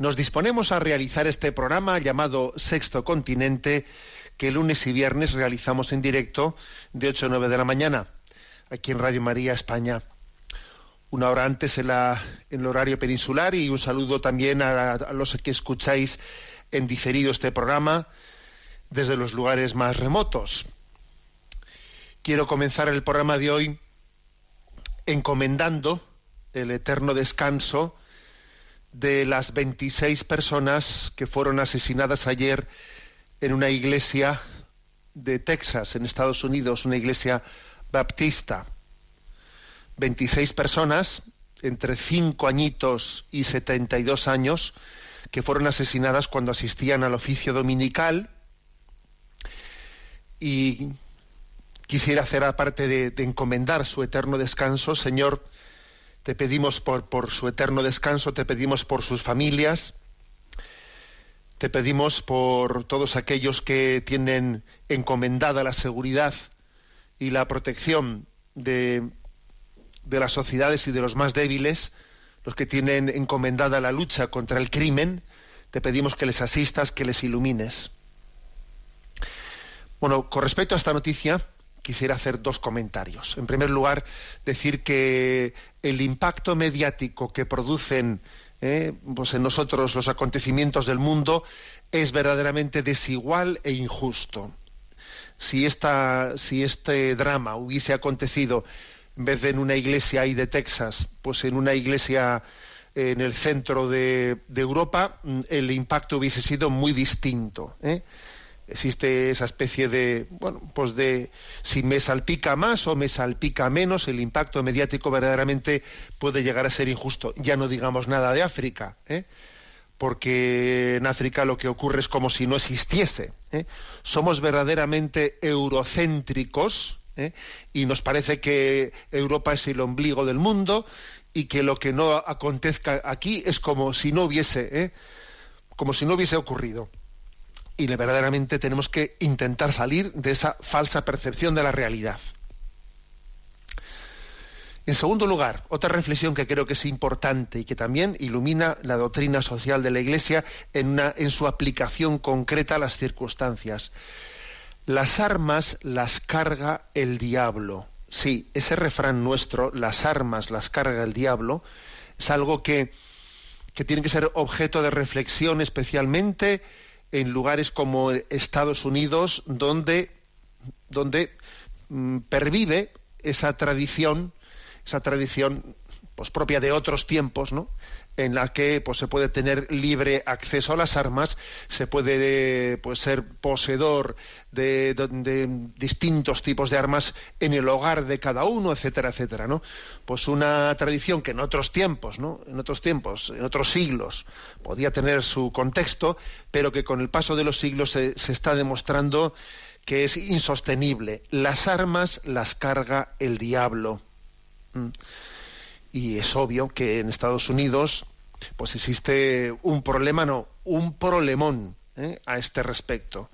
nos disponemos a realizar este programa llamado Sexto Continente, que lunes y viernes realizamos en directo de 8 a 9 de la mañana, aquí en Radio María España. Una hora antes en, la- en el horario peninsular y un saludo también a, a los que escucháis en diferido este programa desde los lugares más remotos. Quiero comenzar el programa de hoy encomendando el eterno descanso de las 26 personas que fueron asesinadas ayer en una iglesia de Texas, en Estados Unidos, una iglesia baptista. 26 personas, entre 5 añitos y 72 años, que fueron asesinadas cuando asistían al oficio dominical y quisiera hacer aparte de, de encomendar su eterno descanso, Señor, te pedimos por, su eterno descanso, te pedimos por sus familias, te pedimos por todos aquellos que tienen encomendada la seguridad y la protección de las sociedades y de los más débiles, los que tienen encomendada la lucha contra el crimen, te pedimos que les asistas, que les ilumines. Bueno, con respecto a esta noticia, quisiera hacer dos comentarios. En primer lugar, decir que el impacto mediático que producen eh, pues en nosotros los acontecimientos del mundo es verdaderamente desigual e injusto. Si, esta, si este drama hubiese acontecido en vez de en una iglesia ahí de Texas, pues en una iglesia eh, en el centro de, Europa, mm, el impacto hubiese sido muy distinto. ¿eh? Existe esa especie de, bueno, pues de si me salpica más o me salpica menos, el impacto mediático verdaderamente puede llegar a ser injusto. Ya no digamos nada de África, ¿eh? porque en África lo que ocurre es como si no existiese. ¿eh? Somos verdaderamente eurocéntricos ¿eh? y nos parece que Europa es el ombligo del mundo y que lo que no acontezca aquí es como si no hubiese, como si no hubiese ocurrido y verdaderamente tenemos que intentar salir de esa falsa percepción de la realidad. En segundo lugar, otra reflexión que creo que es importante y que también ilumina la doctrina social de la Iglesia en, una- en su aplicación concreta a las circunstancias. Las armas las carga el diablo. Sí, ese refrán nuestro, las armas las carga el diablo, es algo que, que tiene que ser objeto de reflexión especialmente en lugares como Estados Unidos, donde, donde mm, pervive esa tradición, esa tradición pues, propia de otros tiempos, ¿no? En la que pues, se puede tener libre acceso a las armas, se puede pues, ser poseedor de, distintos tipos de armas en el hogar de cada uno, etcétera, etcétera, ¿no? Pues una tradición que en otros tiempos, ¿no? En otros tiempos, en otros siglos, podía tener su contexto, pero que con el paso de los siglos se, se está demostrando que es insostenible. Las armas las carga el diablo. Mm. Y es obvio que en Estados Unidos pues existe un problema, no, un problemón ¿eh? a este respecto.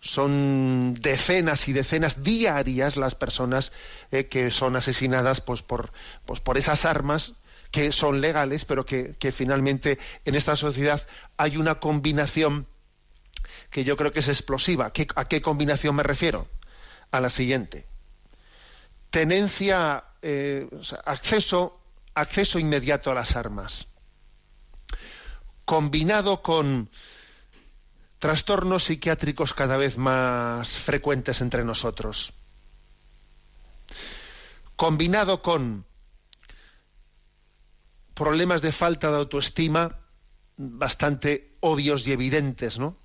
Son decenas y decenas diarias las personas eh, que son asesinadas pues, por, pues, por esas armas que son legales, pero que, finalmente en esta sociedad hay una combinación que yo creo que es explosiva. ¿Qué- ¿A qué combinación me refiero? A la siguiente. Tenencia, eh, acceso, inmediato a las armas combinado con trastornos psiquiátricos cada vez más frecuentes entre nosotros, combinado con problemas de falta de autoestima bastante obvios y evidentes, ¿no?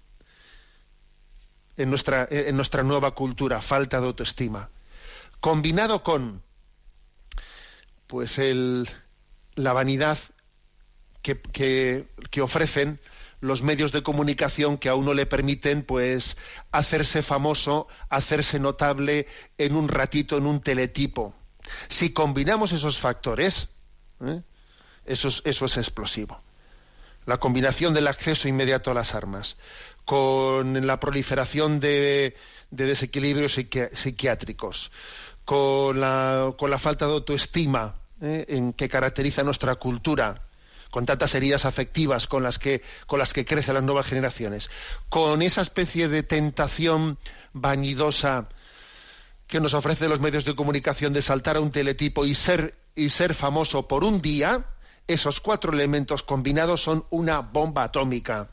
En nuestra nueva cultura, falta de autoestima. Combinado con pues el, la vanidad que, ofrecen los medios de comunicación que a uno le permiten pues hacerse famoso, hacerse notable en un ratito, en un teletipo. Si combinamos esos factores, ¿eh? eso, es, eso es explosivo. La combinación del acceso inmediato a las armas con la proliferación de, desequilibrios psiquiátricos, con la, con la, falta de autoestima ¿eh? en que caracteriza nuestra cultura, con tantas heridas afectivas con las que, con las que crecen las nuevas generaciones, con esa especie de tentación vanidosa que nos ofrece los medios de comunicación de saltar a un teletipo y ser, y ser famoso por un día, esos cuatro elementos combinados son una bomba atómica.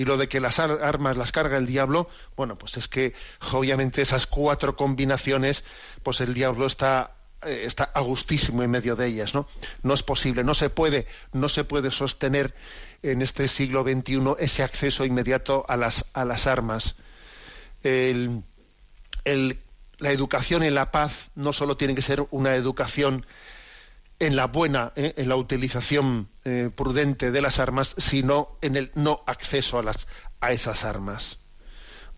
Y lo de que las armas las carga el diablo, bueno, pues es que obviamente esas cuatro combinaciones, pues el diablo está eh, está a gustísimo en medio de ellas, ¿no? No es posible, no se puede, no se puede sostener en este siglo XXI ese acceso inmediato a las, a las armas. la educación en la paz no solo tiene que ser una educación en la buena, ¿eh? en la utilización eh, prudente de las armas, sino en el no acceso a, las, a esas armas.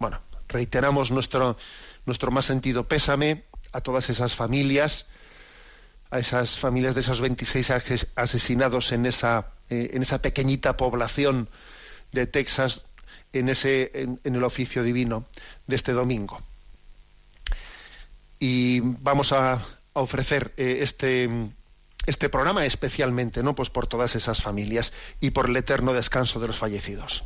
Bueno, reiteramos nuestro, nuestro más sentido pésame a todas esas familias, a esas familias de esos 26 asesinados en esa, eh, en esa pequeñita población de Texas en, ese, en, el oficio divino de este domingo. Y vamos a, ofrecer este, este programa especialmente, ¿no? Pues por todas esas familias y por el eterno descanso de los fallecidos.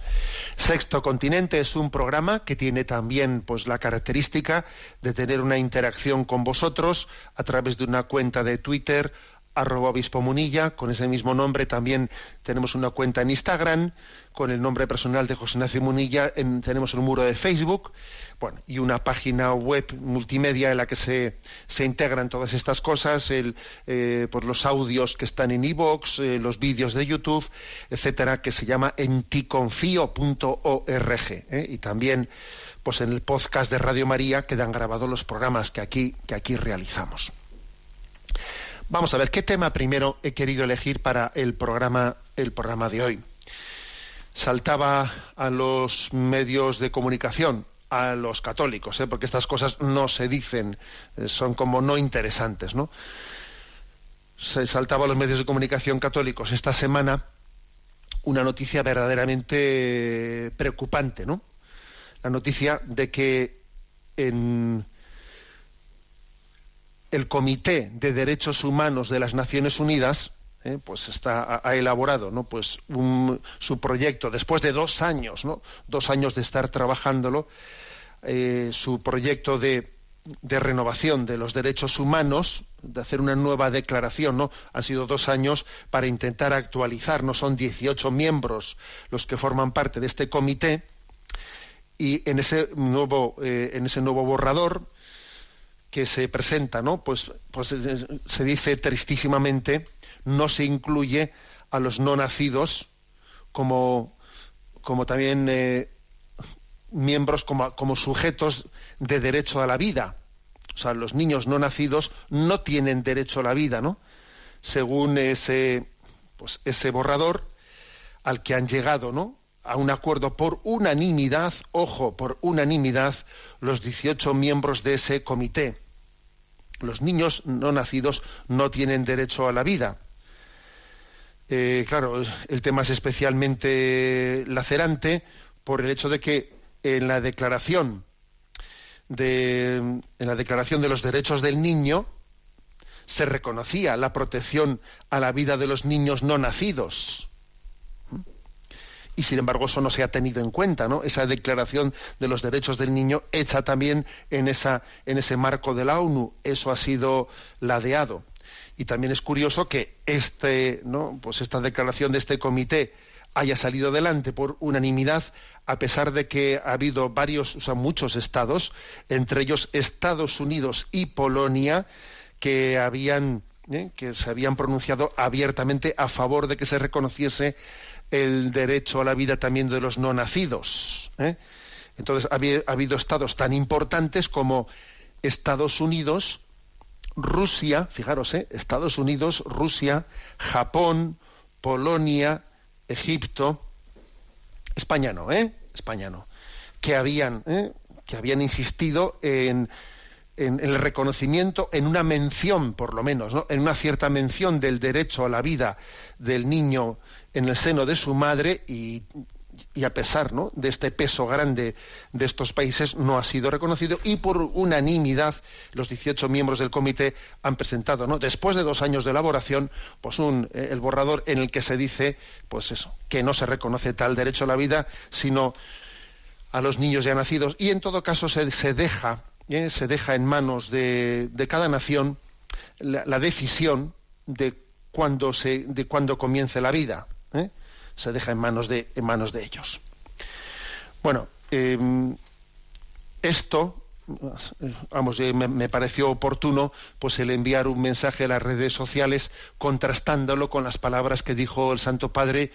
Sexto Continente es un programa que tiene también pues la característica de tener una interacción con vosotros a través de una cuenta de Twitter arroba obispo munilla, con ese mismo nombre también tenemos una cuenta en Instagram, con el nombre personal de José Ignacio Munilla, tenemos un muro de Facebook, bueno, y una página web multimedia en la que se, se integran todas estas cosas, el, eh, pues los audios que están en iVoox, eh, los vídeos de YouTube, etcétera, que se llama enticonfío.org, ¿eh? y también pues en el podcast de Radio María quedan grabados los programas que aquí, que aquí realizamos. Vamos a ver qué tema primero he querido elegir para el programa, el programa de hoy. Saltaba a los medios de comunicación, a los católicos, ¿eh? porque estas cosas no se dicen, eh, son como no interesantes, ¿no? Se saltaba a los medios de comunicación católicos esta semana una noticia verdaderamente preocupante, ¿no? La noticia de que en el Comité de Derechos Humanos de las Naciones Unidas eh, pues ha, elaborado ¿no? pues su proyecto después de dos años, ¿no? dos años de estar trabajándolo, eh, su proyecto de, de, renovación de los derechos humanos, de hacer una nueva declaración, ¿no? Han sido dos años para intentar actualizar, no son 18 miembros los que forman parte de este comité, y en ese nuevo, eh, en ese nuevo borrador, que se presenta, ¿no? Pues, pues eh, se dice tristísimamente, no se incluye a los no nacidos como, como también eh, miembros, como, como sujetos de derecho a la vida. O sea, los niños no nacidos no tienen derecho a la vida, ¿no? Según ese, pues, ese borrador al que han llegado, ¿no? a un acuerdo por unanimidad, ojo, por unanimidad, los 18 miembros de ese comité los niños no nacidos no tienen derecho a la vida. Eh, claro, el tema es especialmente lacerante por el hecho de que en la declaración de, en la declaración de los derechos del niño se reconocía la protección a la vida de los niños no nacidos y sin embargo eso no se ha tenido en cuenta, ¿no? Esa declaración de los derechos del niño hecha también en, esa, en ese marco de la ONU, eso ha sido ladeado. Y también es curioso que este, ¿no? pues esta declaración de este comité haya salido adelante por unanimidad, a pesar de que ha habido varios, o sea, muchos estados, entre ellos Estados Unidos y Polonia, que habían ¿eh? que se habían pronunciado abiertamente a favor de que se reconociese el derecho a la vida también de los no nacidos. ¿eh? Entonces ha habido estados tan importantes como Estados Unidos, Rusia, fijaros, ¿eh? Estados Unidos, Rusia, Japón, Polonia, Egipto, España no, ¿eh? España no, que habían, ¿eh? que habían insistido en, en, el reconocimiento, en una mención, por lo menos, ¿no? en una cierta mención del derecho a la vida del niño en el seno de su madre y, a pesar ¿no? de este peso grande de estos países, no ha sido reconocido y por unanimidad los 18 miembros del comité han presentado, ¿no? después de dos años de elaboración, pues un, eh, el borrador en el que se dice pues eso, que no se reconoce tal derecho a la vida, sino a los niños ya nacidos. Y en todo caso se, se deja, ¿eh? se deja en manos de, de cada nación la, decisión de cuándo, se, de cuándo comience la vida. ¿eh? se deja en manos de, en manos de ellos. Bueno, eh, esto, vamos, me, me, pareció oportuno pues el enviar un mensaje a las redes sociales contrastándolo con las palabras que dijo el Santo Padre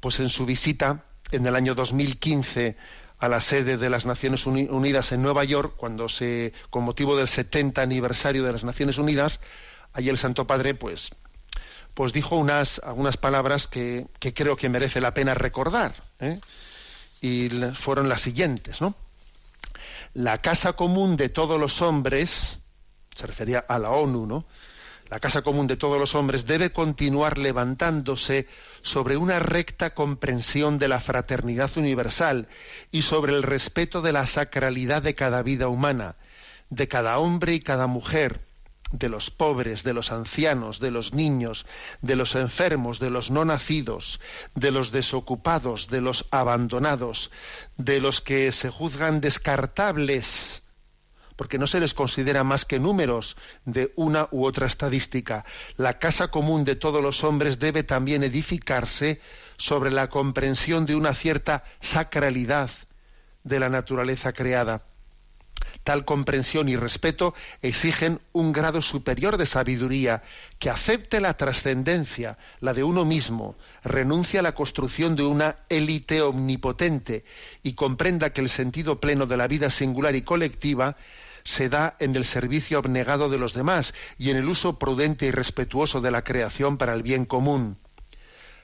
pues en su visita en el año 2015 a la sede de las Naciones Unidas en Nueva York, cuando se, con motivo del 70 aniversario de las Naciones Unidas, allí el Santo Padre, pues, pues dijo unas, algunas palabras que, que, creo que merece la pena recordar. ¿eh? Y fueron las siguientes, ¿no? La casa común de todos los hombres, se refería a la ONU, ¿no? La casa común de todos los hombres debe continuar levantándose sobre una recta comprensión de la fraternidad universal y sobre el respeto de la sacralidad de cada vida humana, de cada hombre y cada mujer, de los pobres, de los ancianos, de los niños, de los enfermos, de los no nacidos, de los desocupados, de los abandonados, de los que se juzgan descartables, porque no se les considera más que números de una u otra estadística. La casa común de todos los hombres debe también edificarse sobre la comprensión de una cierta sacralidad de la naturaleza creada Tal comprensión y respeto exigen un grado superior de sabiduría que acepte la trascendencia, la de uno mismo, renuncie a la construcción de una élite omnipotente y comprenda que el sentido pleno de la vida singular y colectiva se da en el servicio abnegado de los demás y en el uso prudente y respetuoso de la creación para el bien común.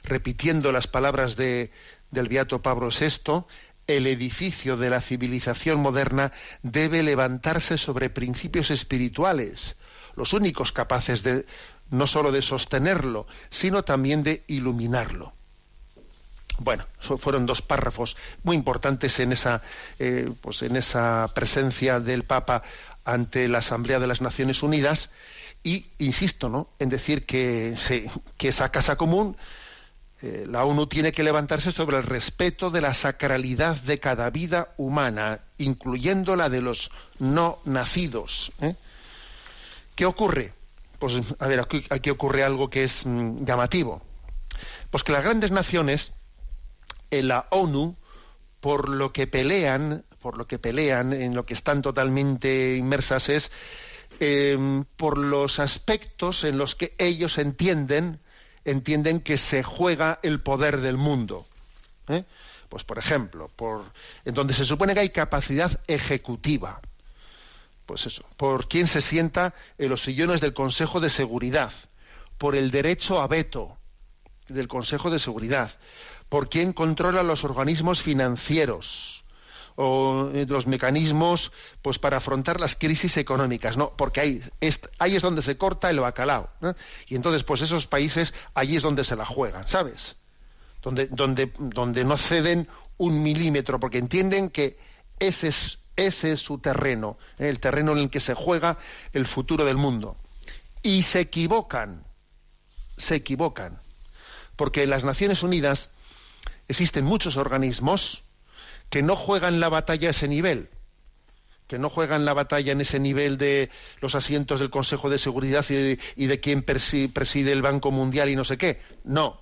Repitiendo las palabras de, del Beato Pablo VI, el edificio de la civilización moderna debe levantarse sobre principios espirituales, los únicos capaces de no sólo de sostenerlo, sino también de iluminarlo. Bueno, fueron dos párrafos muy importantes en esa, eh, pues en esa presencia del Papa ante la Asamblea de las Naciones Unidas y insisto, ¿no? En decir que, esa casa común eh, la ONU tiene que levantarse sobre el respeto de la sacralidad de cada vida humana, incluyendo la de los no nacidos. ¿eh? ¿Qué ocurre? Pues, a ver, aquí, aquí ocurre algo que es mm, llamativo. Pues que las grandes naciones, en la ONU, por lo que pelean, por lo que pelean, en lo que están totalmente inmersas es eh, por los aspectos en los que ellos entienden entienden que se juega el poder del mundo. ¿eh? Pues, por ejemplo, por, en donde se supone que hay capacidad ejecutiva. Pues eso, por quién se sienta en los sillones del Consejo de Seguridad, por el derecho a veto del Consejo de Seguridad, por quién controla los organismos financieros, o eh, los mecanismos pues para afrontar las crisis económicas, no, porque ahí es, ahí es donde se corta el bacalao, y entonces pues esos países allí es donde se la juegan, ¿sabes? Donde, donde, donde no ceden un milímetro, porque entienden que ese es, ese es su terreno, ¿eh? el terreno en el que se juega el futuro del mundo. Y se equivocan, se equivocan, porque en las Naciones Unidas existen muchos organismos que no juegan la batalla a ese nivel, que no juegan la batalla en ese nivel de los asientos del Consejo de Seguridad y de, y quien preside el Banco Mundial y no sé qué. No.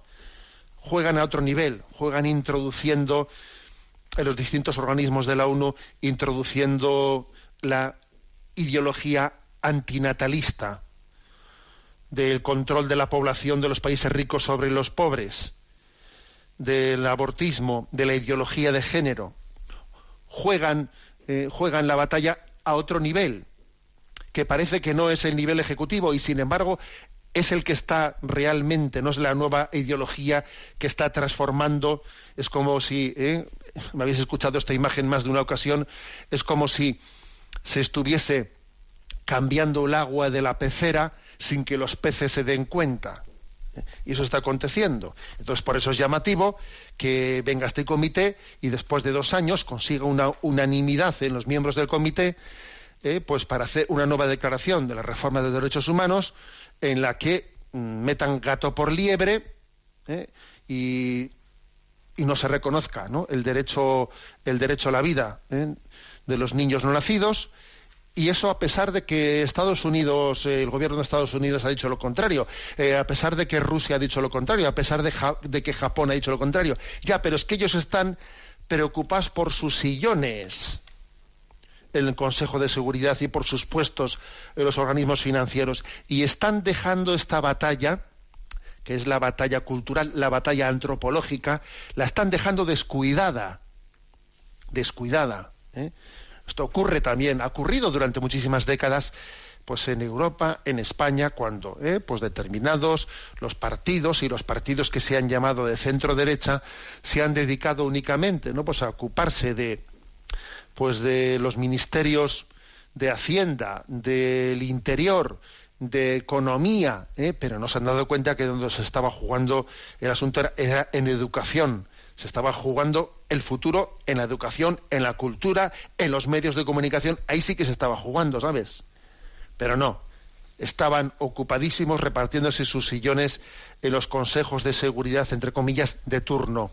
Juegan a otro nivel, juegan introduciendo en los distintos organismos de la ONU, introduciendo la ideología antinatalista del control de la población de los países ricos sobre los pobres, del abortismo, de la ideología de género. Juegan eh, juegan la batalla a otro nivel, que parece que no es el nivel ejecutivo y sin embargo es el que está realmente, no es la nueva ideología que está transformando, es como si, ¿eh? me habéis escuchado esta imagen más de una ocasión, es como si se estuviese cambiando el agua de la pecera sin que los peces se den cuenta. Y eso está aconteciendo. Entonces, por eso es llamativo que venga este comité y después de dos años consiga una unanimidad en los miembros del comité eh, pues para hacer una nueva declaración de la reforma de derechos humanos en la que mm, metan gato por liebre eh, y, no se reconozca el derecho el derecho a la vida eh, de los niños no nacidos y eso a pesar de que Estados Unidos, eh, el gobierno de Estados Unidos ha dicho lo contrario, eh, a pesar de que Rusia ha dicho lo contrario, a pesar de, que Japón ha dicho lo contrario. Ya, pero es que ellos están preocupados por sus sillones en el Consejo de Seguridad y por sus puestos en los organismos financieros y están dejando esta batalla que es la batalla cultural, la batalla antropológica, la están dejando descuidada, descuidada. ¿eh? Esto ocurre también, ha ocurrido durante muchísimas décadas pues en Europa, en España, cuando eh, pues determinados los partidos y los partidos que se han llamado de centro derecha se han dedicado únicamente, ¿no? Pues a ocuparse de pues de los ministerios de Hacienda, del Interior, de Economía, ¿eh? pero no se han dado cuenta que donde se estaba jugando el asunto era en educación, se estaba jugando el futuro en la educación, en la cultura, en los medios de comunicación. Ahí sí que se estaba jugando, ¿sabes? Pero no. Estaban ocupadísimos repartiéndose sus sillones en los consejos de seguridad, entre comillas, de turno.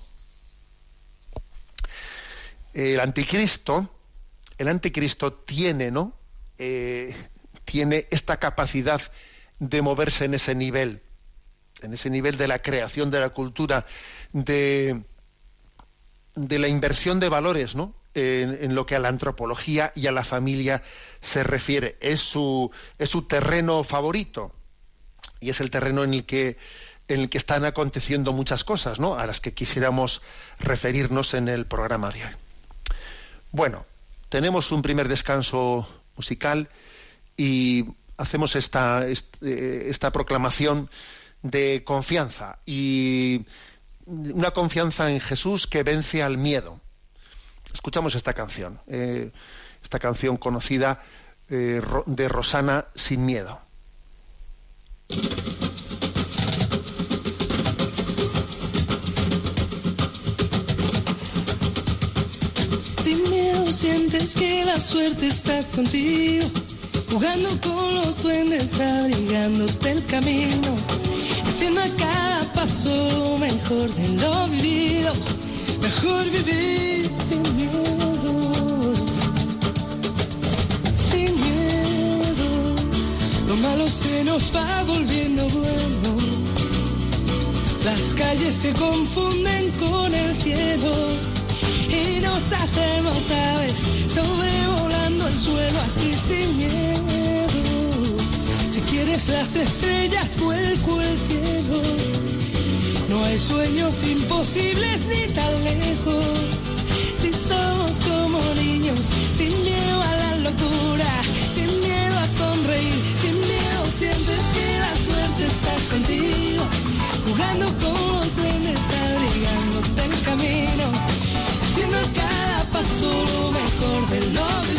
El anticristo, el anticristo tiene, ¿no? Eh, tiene esta capacidad de moverse en ese nivel, en ese nivel de la creación de la cultura, de, de la inversión de valores, ¿no? En, lo que a la antropología y a la familia se refiere. Es su, es su terreno favorito y es el terreno en el que en el que están aconteciendo muchas cosas, ¿no? A las que quisiéramos referirnos en el programa de hoy. Bueno, tenemos un primer descanso musical y hacemos esta, esta proclamación de confianza y una confianza en Jesús que vence al miedo. Escuchamos esta canción, eh, esta canción conocida eh, de Rosana Sin Miedo. Sin miedo sientes que la suerte está contigo, jugando con los duendes, abrigándote el camino, haciendo acá paso mejor de lo vivido, mejor vivir sin miedo, sin miedo. Lo malo se nos va volviendo bueno, las calles se confunden con el cielo y nos hacemos aves sobrevolando el suelo así sin miedo. Si quieres las estrellas, vuelco el cielo no hay sueños imposibles ni tan lejos. Si somos como niños, sin miedo a la locura, sin miedo a sonreír, sin miedo sientes que la suerte está contigo, jugando con los duendes, abrigándote el camino, haciendo cada paso lo mejor de lo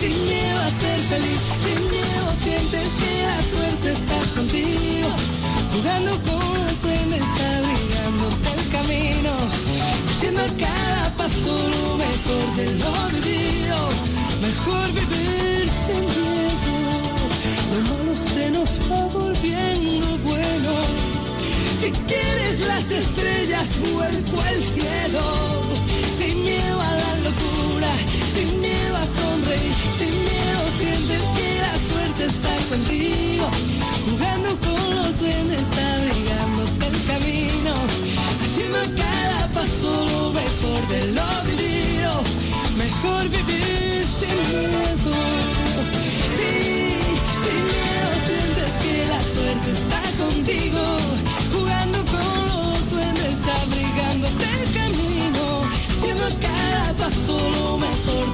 sin miedo a ser feliz, sin miedo sientes que la suerte está contigo, jugando con los sueños, abrigándote el camino, haciendo cada paso lo mejor de lo vivido, mejor vivir sin miedo, lo malo se nos va volviendo bueno. Si quieres las estrellas, vuelco al cielo. Sin miedo a la locura, sin miedo sin miedo sientes que la suerte está contigo. Jugando con los duendes, abrigándote el camino. Haciendo cada paso lo mejor de lo vivido. Mejor vivir sin miedo. Sí, sin miedo sientes que la suerte está contigo.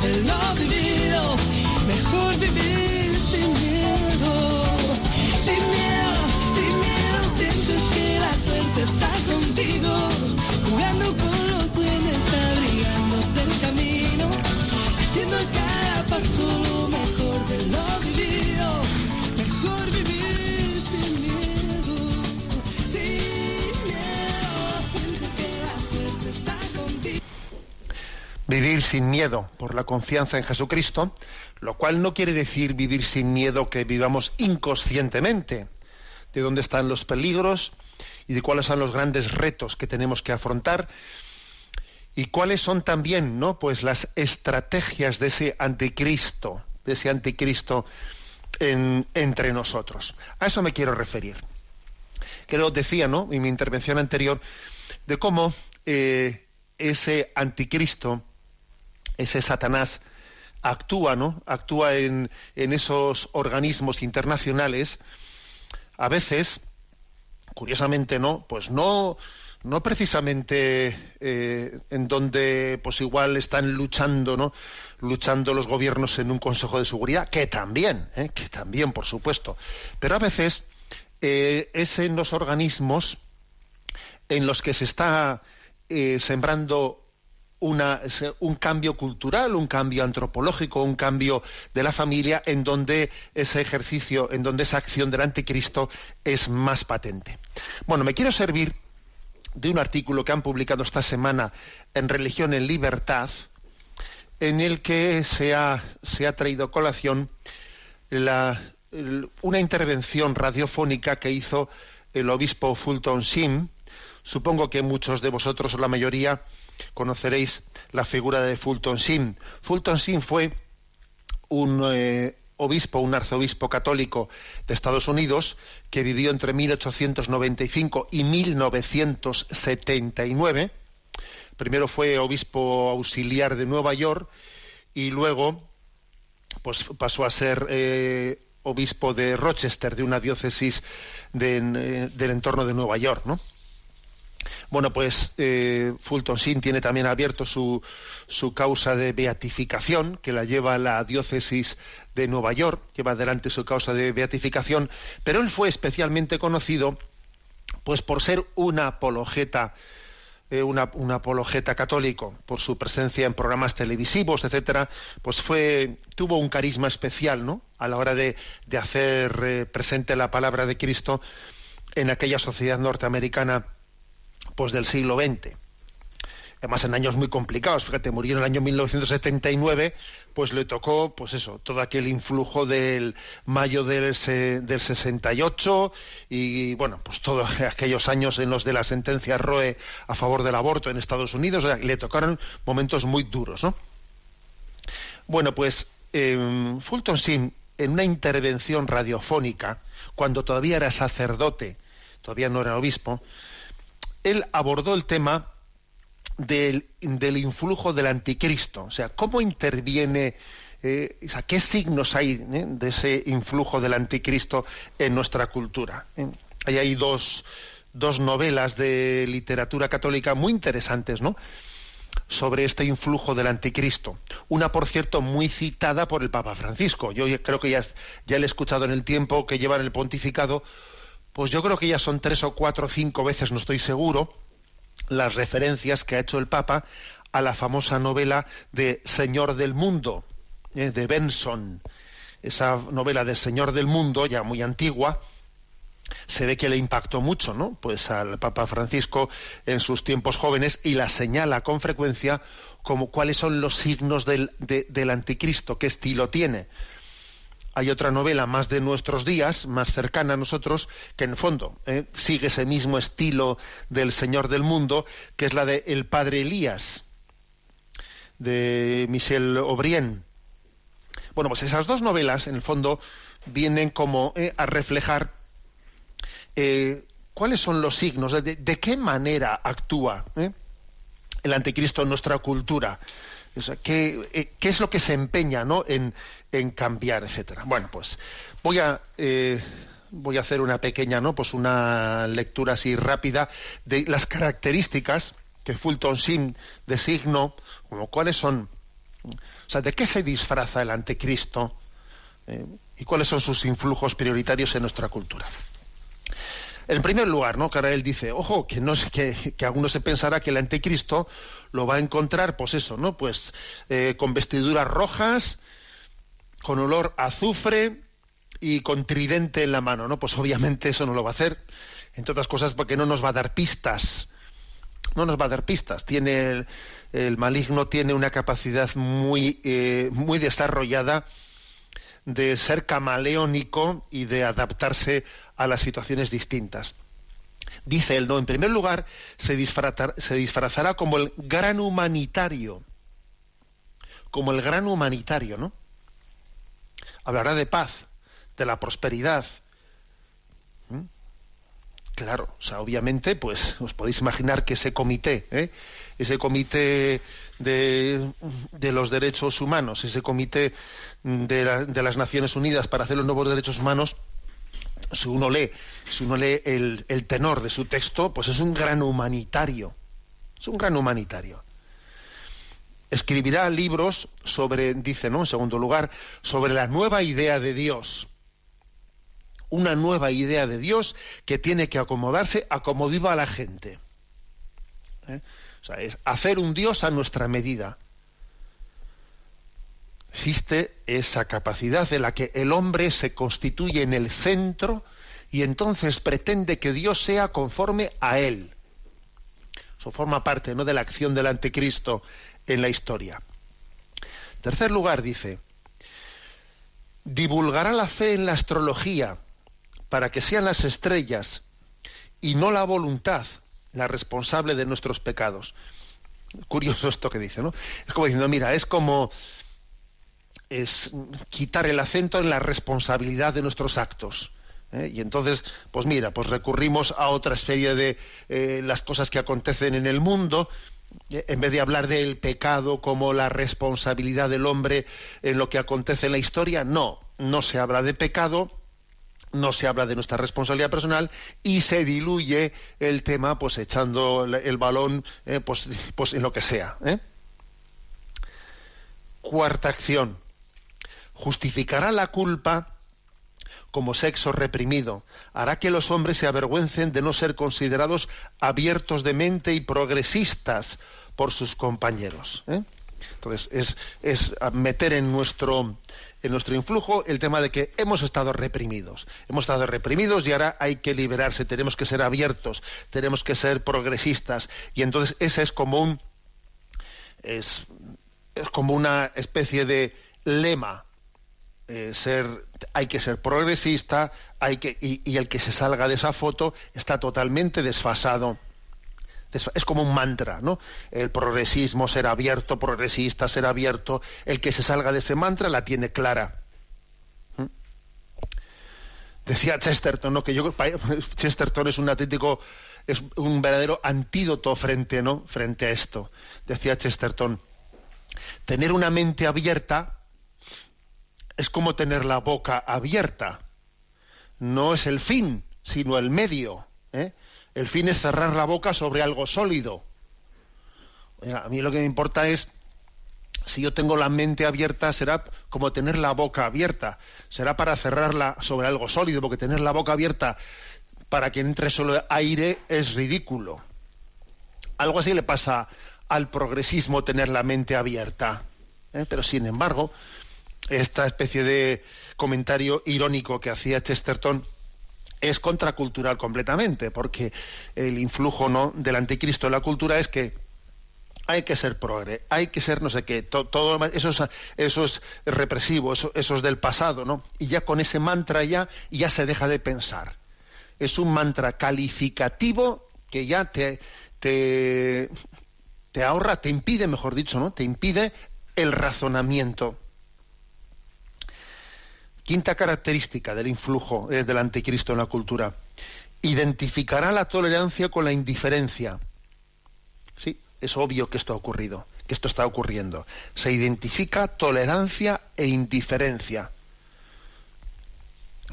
Mejor de lo vivido. Mejor vivir sin miedo. Sin miedo, sin miedo sientes que la suerte está contigo. Jugando con los duendes, abrigándote el camino. Haciendo cada paso Vivir sin miedo por la confianza en Jesucristo, lo cual no quiere decir vivir sin miedo que vivamos inconscientemente de dónde están los peligros y de cuáles son los grandes retos que tenemos que afrontar y cuáles son también, ¿no? Pues las estrategias de ese anticristo, de ese anticristo en- entre nosotros. A eso me quiero referir. Lo decía, ¿no? En mi intervención anterior de cómo eh, ese anticristo, ese Satanás actúa, ¿no? Actúa en, en esos organismos internacionales, a veces, curiosamente, no, pues no, no precisamente eh, en donde, pues igual están luchando, ¿no? Luchando los gobiernos en un Consejo de Seguridad, que también, ¿eh? que también, por supuesto, pero a veces eh, es en los organismos en los que se está eh, sembrando un cambio cultural, un cambio antropológico, un cambio de la familia, en donde ese ejercicio, en donde esa acción del anticristo es más patente. Bueno, me quiero servir de un artículo que han publicado esta semana en Religión en Libertad, en el que se ha, se ha traído colación una intervención radiofónica que hizo el obispo Fulton Sheen. Supongo que muchos de vosotros, o la mayoría, conoceréis la figura de Fulton Sheen. Fulton Sheen fue un eh, obispo, un arzobispo católico de Estados Unidos que vivió entre 1895 y 1979. Primero fue obispo auxiliar de Nueva York y luego pues pasó a ser eh, obispo de Rochester, de una diócesis eh, del entorno de Nueva York, ¿no? Bueno, pues eh, Fulton Sheen tiene también abierto su, su causa de beatificación, que la lleva la diócesis de Nueva York, lleva adelante su causa de beatificación, pero él fue especialmente conocido pues por ser una apologeta eh, una, un apologeta católico por su presencia en programas televisivos, etcétera, pues fue tuvo un carisma especial, ¿no? A la hora de, de hacer eh, presente la palabra de Cristo en aquella sociedad norteamericana, pues del siglo XX. Además en años muy complicados, fíjate, murió en el año 1979, pues le tocó, pues eso, todo aquel influjo del mayo del, se- del 68 y bueno, pues todos aquellos años en los de la sentencia Roe a favor del aborto en Estados Unidos, le tocaron momentos muy duros, ¿no? Bueno, pues eh, Fulton Sheen, en una intervención radiofónica, cuando todavía era sacerdote, todavía no era obispo, él abordó el tema del, del influjo del anticristo, o sea, cómo interviene, eh, o sea, qué signos hay eh, de ese influjo del anticristo en nuestra cultura. eh. Ahí hay dos, dos novelas de literatura católica muy interesantes, ¿no? sobre este influjo del anticristo. Una, por cierto, muy citada por el Papa Francisco. Yo creo que ya, ya le he escuchado en el tiempo que lleva en el pontificado, pues yo creo que ya son tres o cuatro o cinco veces, no estoy seguro, las referencias que ha hecho el Papa a la famosa novela de Señor del Mundo, eh, de Benson. Esa novela de Señor del Mundo, ya muy antigua, se ve que le impactó mucho, ¿no? Pues al Papa Francisco en sus tiempos jóvenes y la señala con frecuencia como cuáles son los signos del, del anticristo, qué estilo tiene. Hay otra novela más de nuestros días, más cercana a nosotros, que en fondo ¿eh? sigue ese mismo estilo del Señor del Mundo, que es la de El Padre Elías, de Michel O'Brien. Bueno, pues esas dos novelas, en el fondo, vienen como ¿eh? a reflejar eh, cuáles son los signos, de, qué manera actúa el anticristo en nuestra cultura. ¿Qué, ¿qué, es lo que se empeña ¿no? en, en cambiar, etcétera. Bueno, pues voy a eh, voy a hacer una pequeña, ¿no? Pues una lectura así rápida de las características que Fulton Sheen designó, como cuáles son, o sea, de qué se disfraza el anticristo eh, y cuáles son sus influjos prioritarios en nuestra cultura. En primer lugar, ¿no? Que él dice, ojo, que no que, que alguno se pensará que el anticristo lo va a encontrar, pues eso, ¿no? Pues eh, con vestiduras rojas, con olor a azufre y con tridente en la mano, ¿no? Pues obviamente eso no lo va a hacer, entre otras cosas porque no nos va a dar pistas. No nos va a dar pistas. Tiene el, maligno tiene una capacidad muy, eh, muy desarrollada de ser camaleónico y de adaptarse a las situaciones distintas. Dice él, no, en primer lugar, se se disfrazará como el gran humanitario, como el gran humanitario, ¿no? hablará de paz, de la prosperidad. Claro, o sea, obviamente, pues os podéis imaginar que ese comité, ¿eh? ese comité de, los derechos humanos, ese comité de, las Naciones Unidas para hacer los nuevos derechos humanos, si uno lee, si uno lee el, el tenor de su texto, pues es un gran humanitario. Es un gran humanitario escribirá libros sobre, dice, ¿no? En segundo lugar, sobre la nueva idea de Dios. Una nueva idea de Dios que tiene que acomodarse a cómo viva la gente. ¿Eh? O sea, es hacer un Dios a nuestra medida. Existe esa capacidad de la que el hombre se constituye en el centro y entonces pretende que Dios sea conforme a él. Eso forma parte ¿no? de la acción del anticristo en la historia. Tercer lugar, dice, divulgará la fe en la astrología para que sean las estrellas y no la voluntad la responsable de nuestros pecados. Curioso esto que dice, ¿no? Es como diciendo, mira, es como es quitar el acento en la responsabilidad de nuestros actos. ¿eh? Y entonces, pues mira, pues recurrimos a otra serie de eh, las cosas que acontecen en el mundo en vez de hablar del pecado como la responsabilidad del hombre en lo que acontece en la historia, no, no se habla de pecado, no se habla de nuestra responsabilidad personal y se diluye el tema pues echando el balón eh, pues, pues, en lo que sea. ¿eh? Cuarta acción. Justificará la culpa como sexo reprimido, hará que los hombres se avergüencen de no ser considerados abiertos de mente y progresistas por sus compañeros. ¿eh? Entonces, es, es, meter en nuestro, en nuestro influjo el tema de que hemos estado reprimidos. Hemos estado reprimidos y ahora hay que liberarse, tenemos que ser abiertos, tenemos que ser progresistas. Y entonces ese es como un. es, es como una especie de lema eh, ser, hay que ser progresista, hay que, y, el que se salga de esa foto está totalmente desfasado. Es como un mantra, ¿no? El progresismo será abierto, progresista será abierto. El que se salga de ese mantra la tiene clara. ¿Mm? Decía Chesterton, ¿no? Que yo Chesterton es un auténtico, es un verdadero antídoto frente, ¿no? Frente a esto. Decía Chesterton, tener una mente abierta es como tener la boca abierta. No es el fin, sino el medio. ¿eh? El fin es cerrar la boca sobre algo sólido. A mí lo que me importa es, si yo tengo la mente abierta, será como tener la boca abierta. Será para cerrarla sobre algo sólido, porque tener la boca abierta para que entre solo aire es ridículo. Algo así le pasa al progresismo tener la mente abierta. ¿eh? Pero sin embargo, esta especie de comentario irónico que hacía Chesterton es contracultural completamente, porque el influjo ¿no? del anticristo en la cultura es que hay que ser progre, hay que ser no sé qué, todo, es, eso es represivo, eso, es del pasado, ¿no? Y ya con ese mantra ya, ya se deja de pensar. Es un mantra calificativo que ya te, te, te ahorra, te impide, mejor dicho, ¿no? Te impide el razonamiento. Quinta característica del influjo eh, del anticristo en la cultura. Identificará la tolerancia con la indiferencia. Sí, es obvio que esto ha ocurrido, que esto está ocurriendo. Se identifica tolerancia e indiferencia.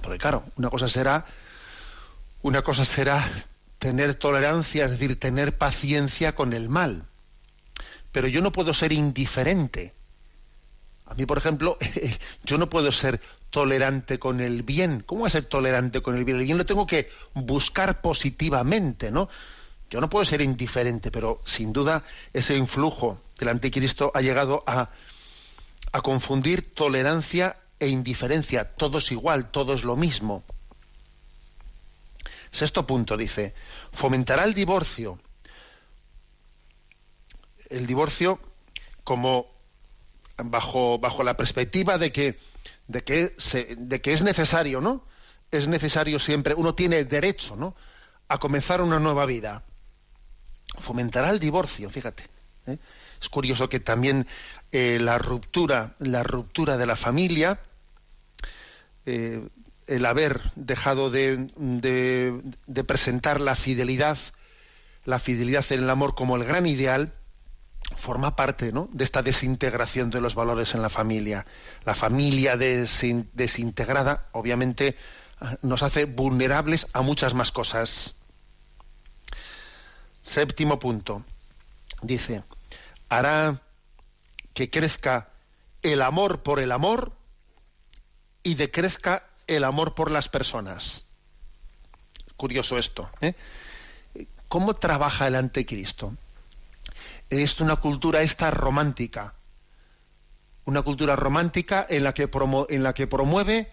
Porque claro, una cosa será una cosa será tener tolerancia, es decir, tener paciencia con el mal. Pero yo no puedo ser indiferente. A mí, por ejemplo, yo no puedo ser tolerante con el bien. ¿Cómo va a ser tolerante con el bien? El bien lo tengo que buscar positivamente, ¿no? Yo no puedo ser indiferente, pero sin duda ese influjo del anticristo ha llegado a, a confundir tolerancia e indiferencia. Todo es igual, todo es lo mismo. Sexto punto dice, fomentará el divorcio. El divorcio como bajo, bajo la perspectiva de que de que, de que es necesario, ¿no? Es necesario siempre, uno tiene derecho, ¿no? A comenzar una nueva vida. Fomentará el divorcio, fíjate. ¿eh? Es curioso que también eh, la ruptura, la ruptura de la familia, eh, el haber dejado de, de, de presentar la fidelidad, la fidelidad en el amor como el gran ideal, forma parte ¿no? de esta desintegración de los valores en la familia. La familia desintegrada, obviamente, nos hace vulnerables a muchas más cosas. Séptimo punto. Dice, hará que crezca el amor por el amor y decrezca el amor por las personas. Curioso esto. ¿eh? ¿Cómo trabaja el anticristo? Es una cultura esta romántica, una cultura romántica en la que, en la que promueve,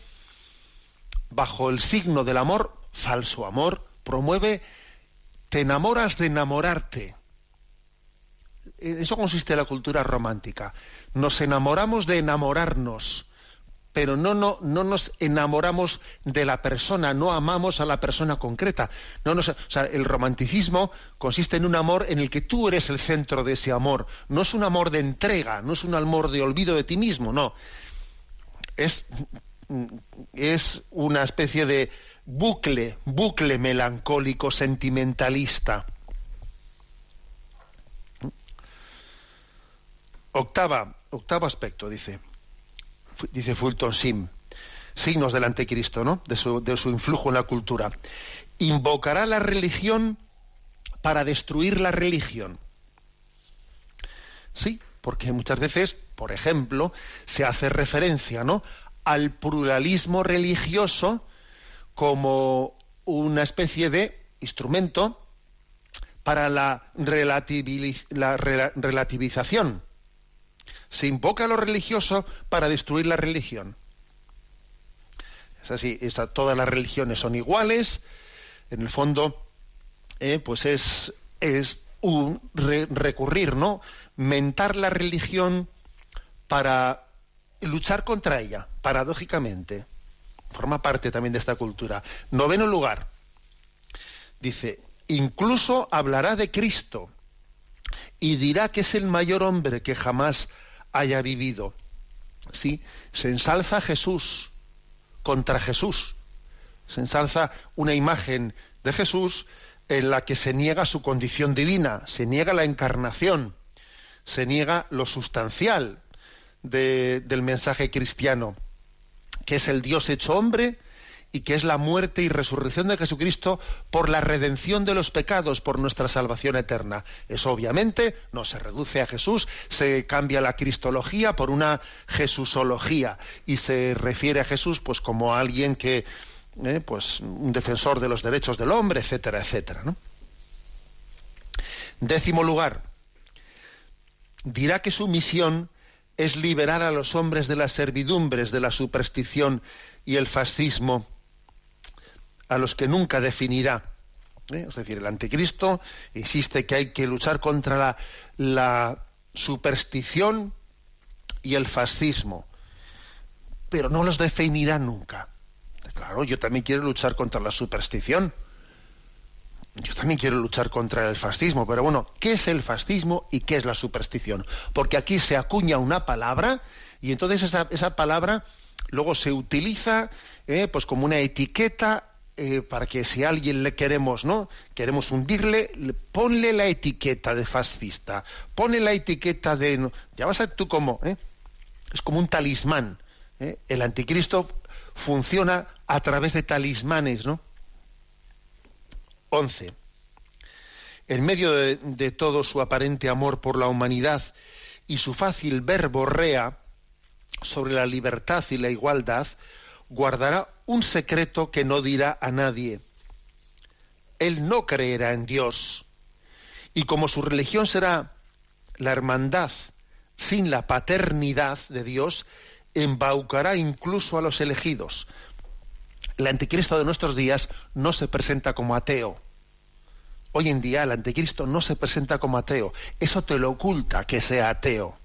bajo el signo del amor, falso amor, promueve, te enamoras de enamorarte. En eso consiste la cultura romántica. Nos enamoramos de enamorarnos pero no, no, no nos enamoramos de la persona, no amamos a la persona concreta. No nos, el romanticismo consiste en un amor en el que tú eres el centro de ese amor. No es un amor de entrega, no es un amor de olvido de ti mismo, no. Es, es una especie de bucle, bucle melancólico, sentimentalista. Octava, octavo aspecto, dice dice Fulton Sim, signos del anticristo, ¿no? De su, influjo en la cultura. Invocará la religión para destruir la religión. Sí, porque muchas veces, por ejemplo, se hace referencia, ¿no? al pluralismo religioso como una especie de instrumento para la relativización se invoca a lo religioso para destruir la religión. Es así, todas las religiones son iguales, en el fondo, eh, pues es, es un recurrir, ¿no? Mentar la religión para luchar contra ella, paradójicamente. Forma parte también de esta cultura. Noveno lugar. Dice, incluso hablará de Cristo y dirá que es el mayor hombre que jamás haya vivido. Sí, se ensalza Jesús contra Jesús. Se ensalza una imagen de Jesús en la que se niega su condición divina, se niega la encarnación, se niega lo sustancial del mensaje cristiano, que es el Dios hecho hombre y que es la muerte y resurrección de Jesucristo por la redención de los pecados, por nuestra salvación eterna. Eso obviamente no se reduce a Jesús, se cambia la cristología por una jesusología y se refiere a Jesús pues como alguien que ¿eh? pues un defensor de los derechos del hombre, etcétera, etcétera. ¿no? Décimo lugar, dirá que su misión es liberar a los hombres de las servidumbres, de la superstición y el fascismo, a los que nunca definirá. ¿eh? Es decir, el anticristo insiste que hay que luchar contra la, superstición y el fascismo, pero no los definirá nunca. Claro, yo también quiero luchar contra la superstición. Yo también quiero luchar contra el fascismo, pero bueno, ¿qué es el fascismo y qué es la superstición? Porque aquí se acuña una palabra y entonces esa, esa palabra luego se utiliza eh, pues como una etiqueta eh, para que si a alguien le queremos, ¿no? Queremos hundirle, ponle la etiqueta de fascista, ponle la etiqueta de... Ya vas a tú como, ¿eh? Es como un talismán. ¿eh? El anticristo funciona a través de talismanes, ¿no? 11. En medio de, de, todo su aparente amor por la humanidad y su fácil verborrea sobre la libertad y la igualdad, guardará un secreto que no dirá a nadie. Él no creerá en Dios. Y como su religión será la hermandad sin la paternidad de Dios, embaucará incluso a los elegidos. El anticristo de nuestros días no se presenta como ateo. Hoy en día el anticristo no se presenta como ateo. Eso te lo oculta que sea ateo.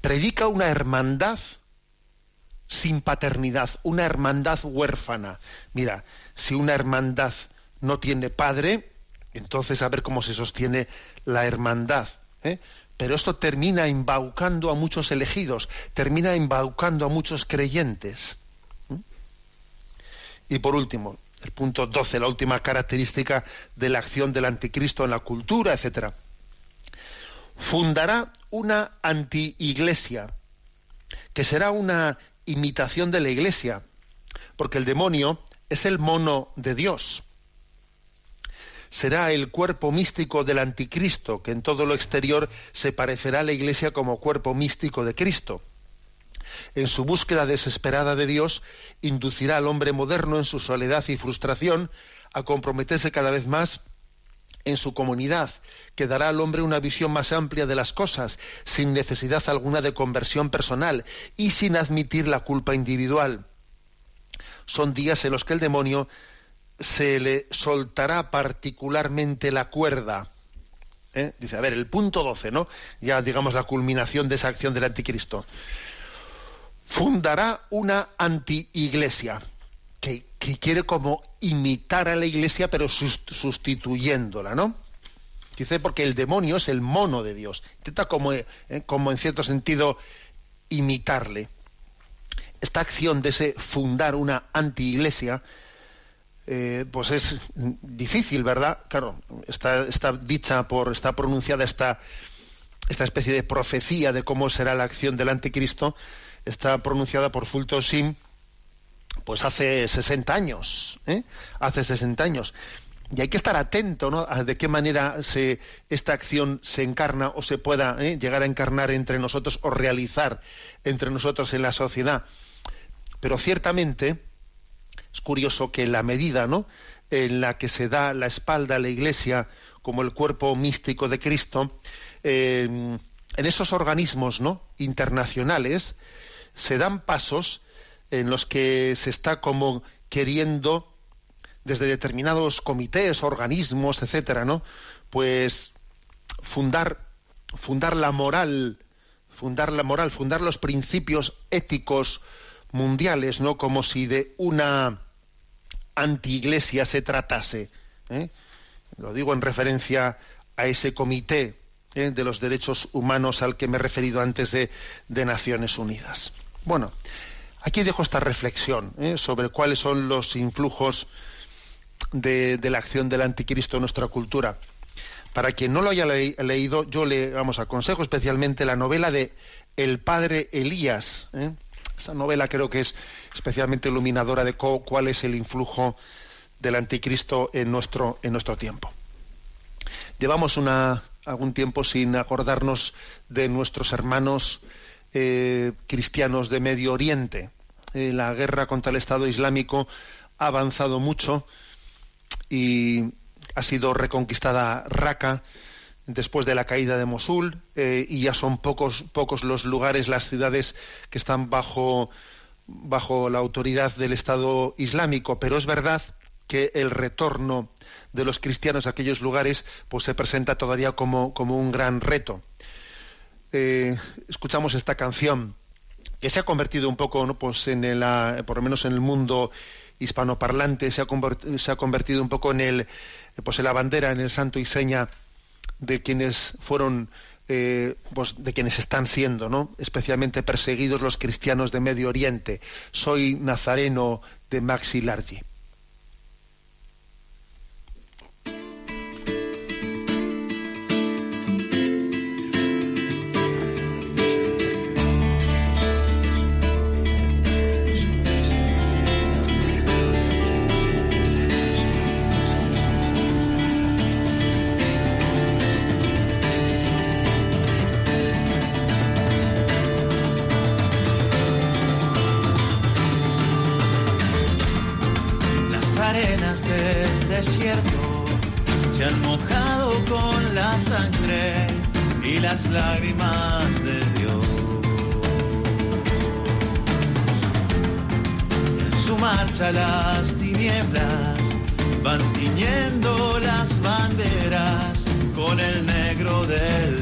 Predica una hermandad sin paternidad, una hermandad huérfana. Mira, si una hermandad no tiene padre, entonces a ver cómo se sostiene la hermandad. ¿eh? Pero esto termina embaucando a muchos elegidos, termina embaucando a muchos creyentes. Y por último, el punto 12, la última característica de la acción del anticristo en la cultura, etc. Fundará una anti-iglesia, que será una imitación de la iglesia, porque el demonio es el mono de Dios. Será el cuerpo místico del anticristo, que en todo lo exterior se parecerá a la iglesia como cuerpo místico de Cristo. En su búsqueda desesperada de Dios, inducirá al hombre moderno en su soledad y frustración a comprometerse cada vez más en su comunidad, que dará al hombre una visión más amplia de las cosas, sin necesidad alguna de conversión personal y sin admitir la culpa individual. Son días en los que el demonio se le soltará particularmente la cuerda. ¿Eh? Dice, a ver, el punto 12, ¿no? Ya digamos la culminación de esa acción del anticristo. Fundará una anti-iglesia que, quiere como imitar a la iglesia pero sustituyéndola, ¿no? Dice porque el demonio es el mono de Dios. Intenta como, eh, como en cierto sentido imitarle. Esta acción de ese fundar una anti-iglesia, eh, pues es difícil, ¿verdad? Claro, está, dicha por, está pronunciada esta, esta especie de profecía de cómo será la acción del anticristo, está pronunciada por Fulton Sim, pues hace 60 años, ¿eh? hace 60 años. Y hay que estar atento ¿no? a de qué manera se, esta acción se encarna o se pueda ¿eh? llegar a encarnar entre nosotros o realizar entre nosotros en la sociedad. Pero ciertamente es curioso que la medida ¿no? en la que se da la espalda a la Iglesia como el cuerpo místico de Cristo, eh, en esos organismos ¿no? internacionales se dan pasos en los que se está como queriendo desde determinados comités, organismos, etcétera, ¿no? Pues fundar fundar la moral, fundar la moral, fundar los principios éticos mundiales, ¿no? Como si de una antiiglesia se tratase. ¿eh? Lo digo en referencia a ese comité ¿eh? de los derechos humanos al que me he referido antes de, de Naciones Unidas. Bueno, Aquí dejo esta reflexión ¿eh? sobre cuáles son los influjos de, la acción del anticristo en nuestra cultura. Para quien no lo haya leído, yo le vamos aconsejo especialmente la novela de El padre Elías. ¿eh? Esa novela creo que es especialmente iluminadora de cuál es el influjo del anticristo en nuestro, en nuestro tiempo. Llevamos algún tiempo sin acordarnos de nuestros hermanos eh, cristianos de Medio Oriente. eh, la guerra contra el Estado Islámico ha avanzado mucho y ha sido reconquistada Raqqa después de la caída de Mosul eh, y ya son pocos pocos los lugares, las ciudades que están bajo bajo la autoridad del Estado Islámico, pero es verdad que el retorno de los cristianos a aquellos lugares pues se presenta todavía como, como un gran reto. Eh, escuchamos esta canción que se ha convertido un poco, ¿no? pues en el, por lo menos en el mundo hispanoparlante, se ha, se ha convertido un poco en el, pues en la bandera, en el santo y seña de quienes fueron eh, pues de quienes están siendo, ¿no? especialmente perseguidos los cristianos de Medio Oriente. Soy nazareno de Maxi Largi. mojado con la sangre y las lágrimas de Dios. En su marcha las tinieblas van tiñendo las banderas con el negro del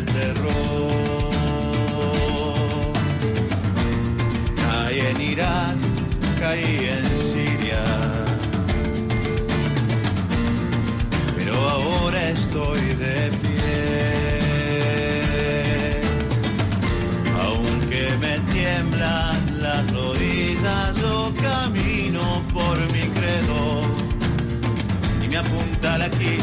para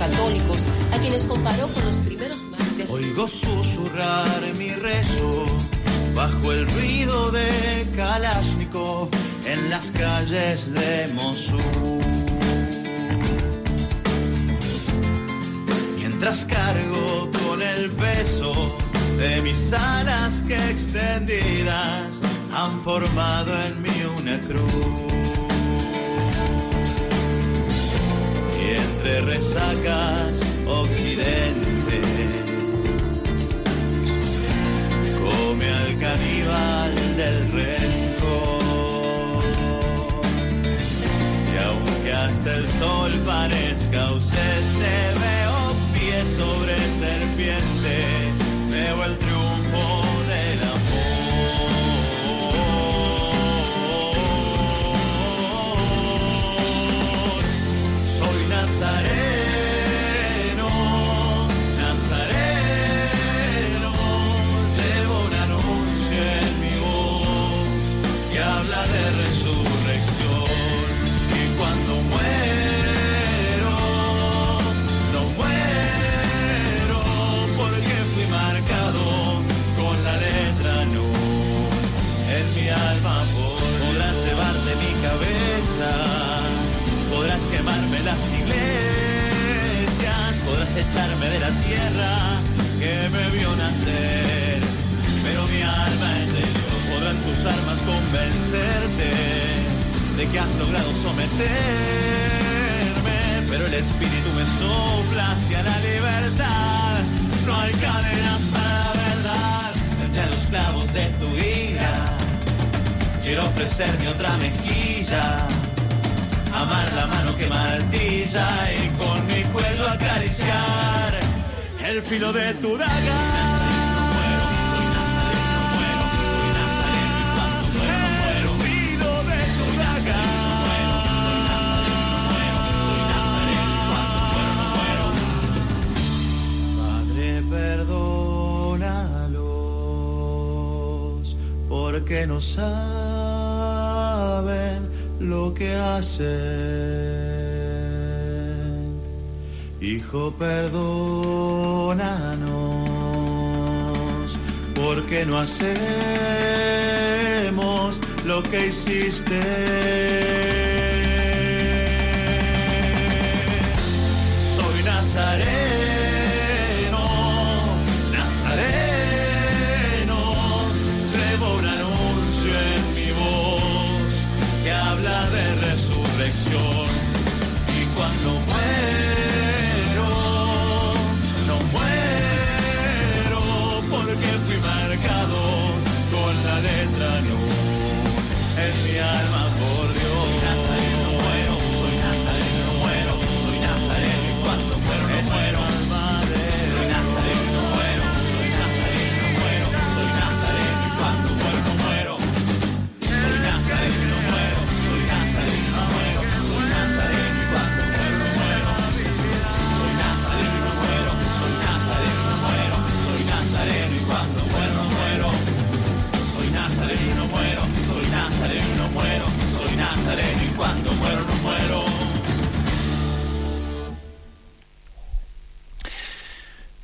católicos, a quienes comparó con los primeros mártires. Oigo susurrar mi rezo bajo el ruido de Kalashnikov en las calles de Mosul. Mientras cargo con el peso de mis alas que extendidas han formado en mí una cruz. de resacas occidentales. que has logrado someterme, pero el espíritu me sopla hacia la libertad. No hay cadenas para la verdad, entre los clavos de tu ira. Quiero ofrecerme otra mejilla, amar la mano que martilla y con mi cuello acariciar el filo de tu daga. Porque no saben lo que hacen. Hijo, perdónanos, porque no hacemos lo que hiciste. Soy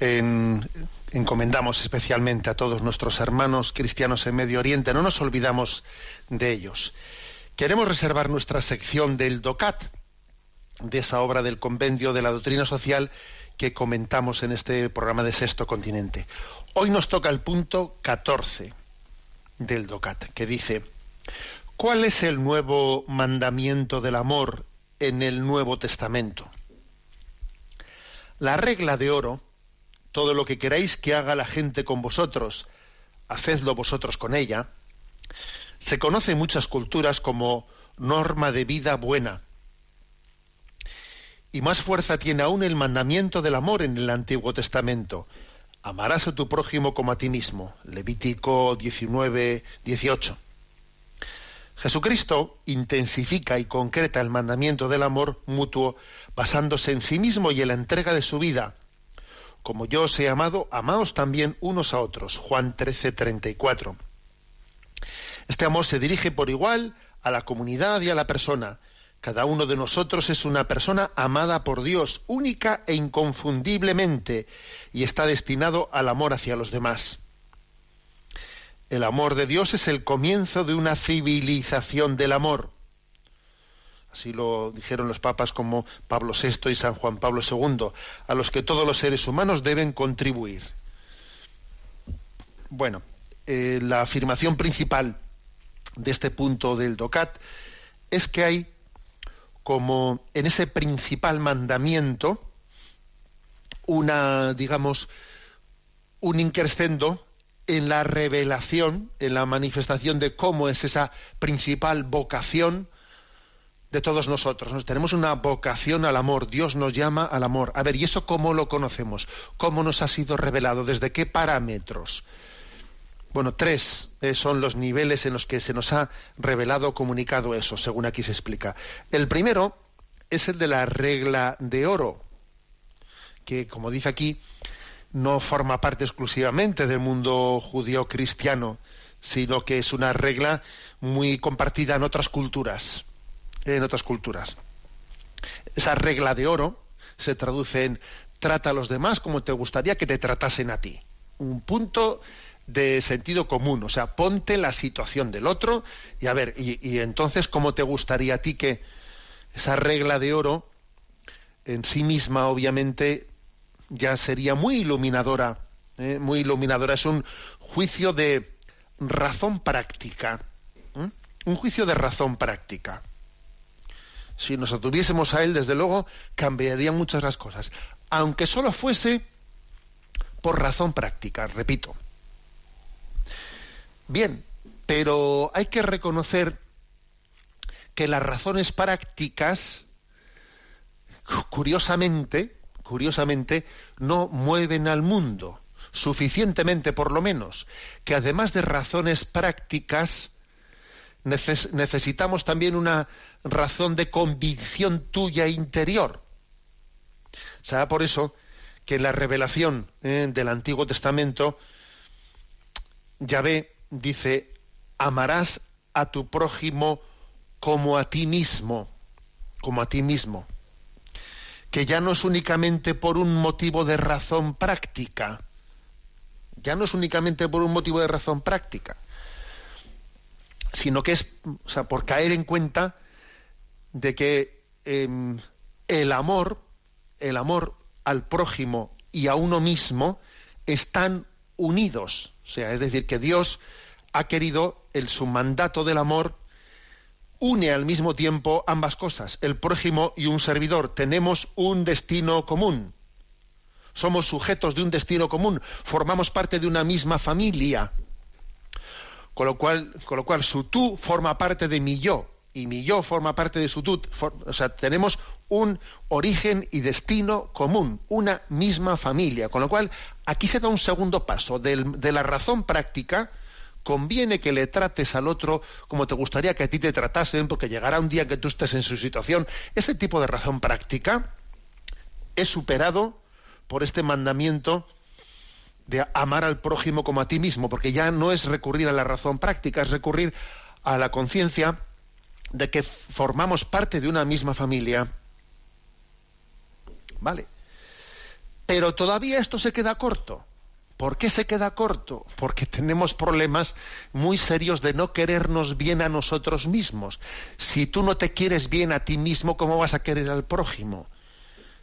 En- encomendamos especialmente a todos nuestros hermanos cristianos en Medio Oriente, no nos olvidamos de ellos. Queremos reservar nuestra sección del DOCAT, de esa obra del Compendio de la Doctrina Social que comentamos en este programa de Sexto Continente. Hoy nos toca el punto 14 del DOCAT, que dice, ¿cuál es el nuevo mandamiento del amor en el Nuevo Testamento? La regla de oro, todo lo que queráis que haga la gente con vosotros, hacedlo vosotros con ella, se conoce en muchas culturas como norma de vida buena. Y más fuerza tiene aún el mandamiento del amor en el Antiguo Testamento. Amarás a tu prójimo como a ti mismo. Levítico 19, 18. Jesucristo intensifica y concreta el mandamiento del amor mutuo basándose en sí mismo y en la entrega de su vida. Como yo os he amado, amaos también unos a otros. Juan 13, 34. Este amor se dirige por igual a la comunidad y a la persona. Cada uno de nosotros es una persona amada por Dios, única e inconfundiblemente, y está destinado al amor hacia los demás. El amor de Dios es el comienzo de una civilización del amor. Así lo dijeron los papas como Pablo VI y San Juan Pablo II, a los que todos los seres humanos deben contribuir. Bueno, eh, la afirmación principal de este punto del DOCAT es que hay como en ese principal mandamiento una, digamos, un increscendo en la revelación, en la manifestación de cómo es esa principal vocación de todos nosotros. Nos tenemos una vocación al amor. Dios nos llama al amor. A ver, ¿y eso cómo lo conocemos? ¿Cómo nos ha sido revelado? ¿Desde qué parámetros? Bueno, tres eh, son los niveles en los que se nos ha revelado, comunicado eso, según aquí se explica. El primero es el de la regla de oro, que, como dice aquí, no forma parte exclusivamente del mundo judío cristiano, sino que es una regla muy compartida en otras culturas. En otras culturas. Esa regla de oro se traduce en trata a los demás como te gustaría que te tratasen a ti. Un punto de sentido común, o sea, ponte la situación del otro y a ver, y, entonces cómo te gustaría a ti que esa regla de oro en sí misma, obviamente, ya sería muy iluminadora, ¿eh? muy iluminadora. Es un juicio de razón práctica, un juicio de razón práctica. Si nos atuviésemos a él, desde luego, cambiarían muchas las cosas, aunque solo fuese por razón práctica, repito. Bien, pero hay que reconocer que las razones prácticas, curiosamente, curiosamente, no mueven al mundo suficientemente, por lo menos, que además de razones prácticas, neces necesitamos también una razón de convicción tuya interior. Será por eso que en la revelación eh, del Antiguo Testamento, Yahvé dice, amarás a tu prójimo como a ti mismo, como a ti mismo, que ya no es únicamente por un motivo de razón práctica, ya no es únicamente por un motivo de razón práctica, sino que es o sea, por caer en cuenta de que em, el amor, el amor al prójimo y a uno mismo están unidos. O sea, es decir, que Dios ha querido, el su mandato del amor, une al mismo tiempo ambas cosas. El prójimo y un servidor tenemos un destino común. Somos sujetos de un destino común. Formamos parte de una misma familia. Con lo cual, con lo cual su tú forma parte de mi yo y mi yo forma parte de su tú. o sea, tenemos un origen y destino común, una misma familia. Con lo cual, aquí se da un segundo paso de la razón práctica. Conviene que le trates al otro como te gustaría que a ti te tratasen, porque llegará un día que tú estés en su situación. Ese tipo de razón práctica es superado por este mandamiento de amar al prójimo como a ti mismo, porque ya no es recurrir a la razón práctica, es recurrir a la conciencia de que formamos parte de una misma familia. Vale. Pero todavía esto se queda corto. ¿Por qué se queda corto? Porque tenemos problemas muy serios de no querernos bien a nosotros mismos. Si tú no te quieres bien a ti mismo, ¿cómo vas a querer al prójimo?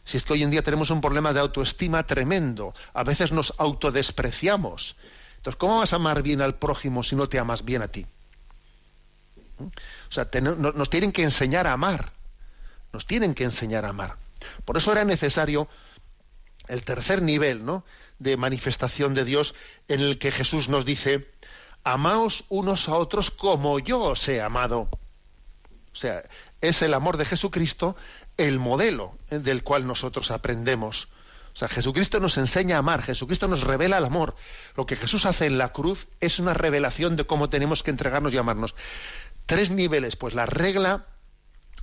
Si es que hoy en día tenemos un problema de autoestima tremendo, a veces nos autodespreciamos. Entonces, ¿cómo vas a amar bien al prójimo si no te amas bien a ti? ¿Mm? O sea, nos tienen que enseñar a amar. Nos tienen que enseñar a amar. Por eso era necesario el tercer nivel ¿no? de manifestación de Dios en el que Jesús nos dice, amaos unos a otros como yo os he amado. O sea, es el amor de Jesucristo el modelo del cual nosotros aprendemos. O sea, Jesucristo nos enseña a amar, Jesucristo nos revela el amor. Lo que Jesús hace en la cruz es una revelación de cómo tenemos que entregarnos y amarnos. Tres niveles, pues la regla,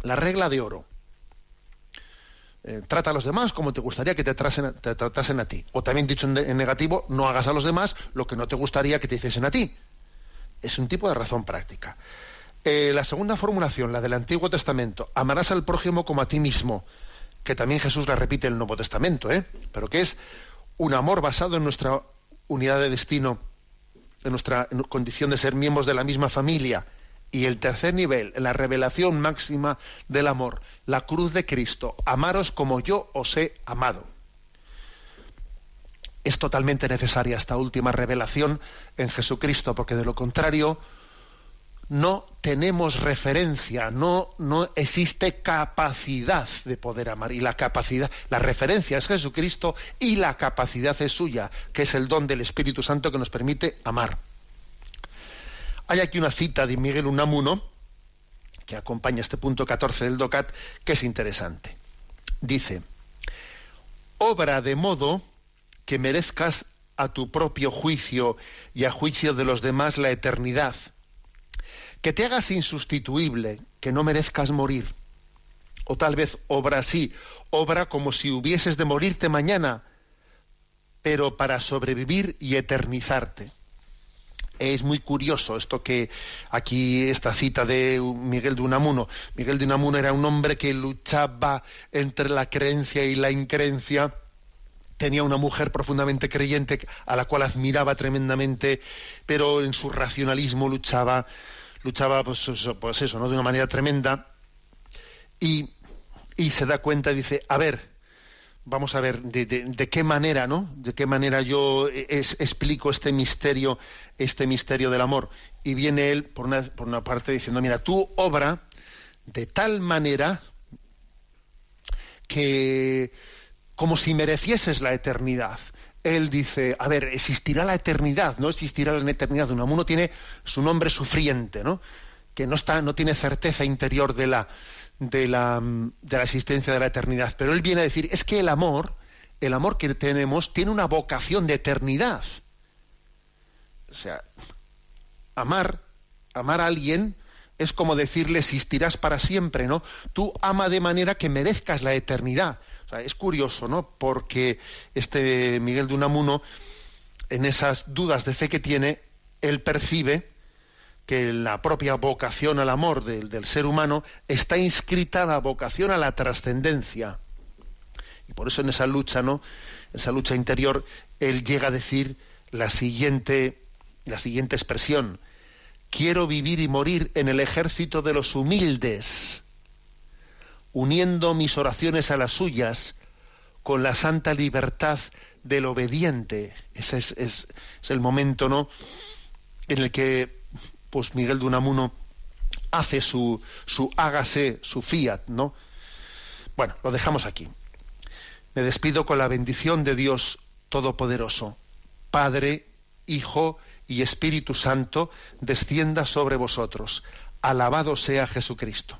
la regla de oro. Eh, trata a los demás como te gustaría que te, tratasen a ti. O también dicho en, negativo, no hagas a los demás lo que no te gustaría que te hiciesen a ti. Es un tipo de razón práctica. Eh, la segunda formulación, la del Antiguo Testamento, amarás al prójimo como a ti mismo, que también Jesús la repite en el Nuevo Testamento, ¿eh? pero que es un amor basado en nuestra unidad de destino, en nuestra condición de ser miembros de la misma familia. Y el tercer nivel, la revelación máxima del amor, la cruz de Cristo, amaros como yo os he amado. Es totalmente necesaria esta última revelación en Jesucristo, porque de lo contrario, no tenemos referencia, no, no existe capacidad de poder amar. Y la capacidad, la referencia es Jesucristo y la capacidad es suya, que es el don del Espíritu Santo que nos permite amar. Hay aquí una cita de Miguel Unamuno, que acompaña este punto 14 del DOCAT, que es interesante. Dice, obra de modo que merezcas a tu propio juicio y a juicio de los demás la eternidad que te hagas insustituible, que no merezcas morir. O tal vez obra así, obra como si hubieses de morirte mañana, pero para sobrevivir y eternizarte. Es muy curioso esto que aquí esta cita de Miguel de Unamuno. Miguel de Unamuno era un hombre que luchaba entre la creencia y la increencia. Tenía una mujer profundamente creyente a la cual admiraba tremendamente, pero en su racionalismo luchaba luchaba pues eso, pues eso ¿no? de una manera tremenda y, se da cuenta y dice, a ver, vamos a ver de, qué manera, ¿no? De qué manera yo explico este misterio, este misterio del amor. Y viene él por una, por una parte diciendo, mira, tú obra de tal manera que como si merecieses la eternidad él dice, a ver, existirá la eternidad, no existirá la eternidad. Unamuno tiene su nombre sufriente, ¿no? Que no está, no tiene certeza interior de la, de la, de la existencia de la eternidad. Pero él viene a decir, es que el amor, el amor que tenemos, tiene una vocación de eternidad. O sea, amar, amar a alguien es como decirle existirás para siempre, ¿no? Tú ama de manera que merezcas la eternidad es curioso, ¿no? Porque este Miguel de Unamuno, en esas dudas de fe que tiene, él percibe que la propia vocación al amor del, del ser humano está inscrita la vocación a la trascendencia. Y por eso en esa lucha, ¿no? Esa lucha interior, él llega a decir la siguiente, la siguiente expresión. Quiero vivir y morir en el ejército de los humildes, uniendo mis oraciones a las suyas, con la santa libertad del obediente. Ese es, es, el momento, ¿no? En el que pues Miguel de Unamuno hace su, su hágase, su fiat, ¿no? Bueno, lo dejamos aquí. Me despido con la bendición de Dios Todopoderoso, Padre, Hijo y Espíritu Santo, descienda sobre vosotros. Alabado sea Jesucristo.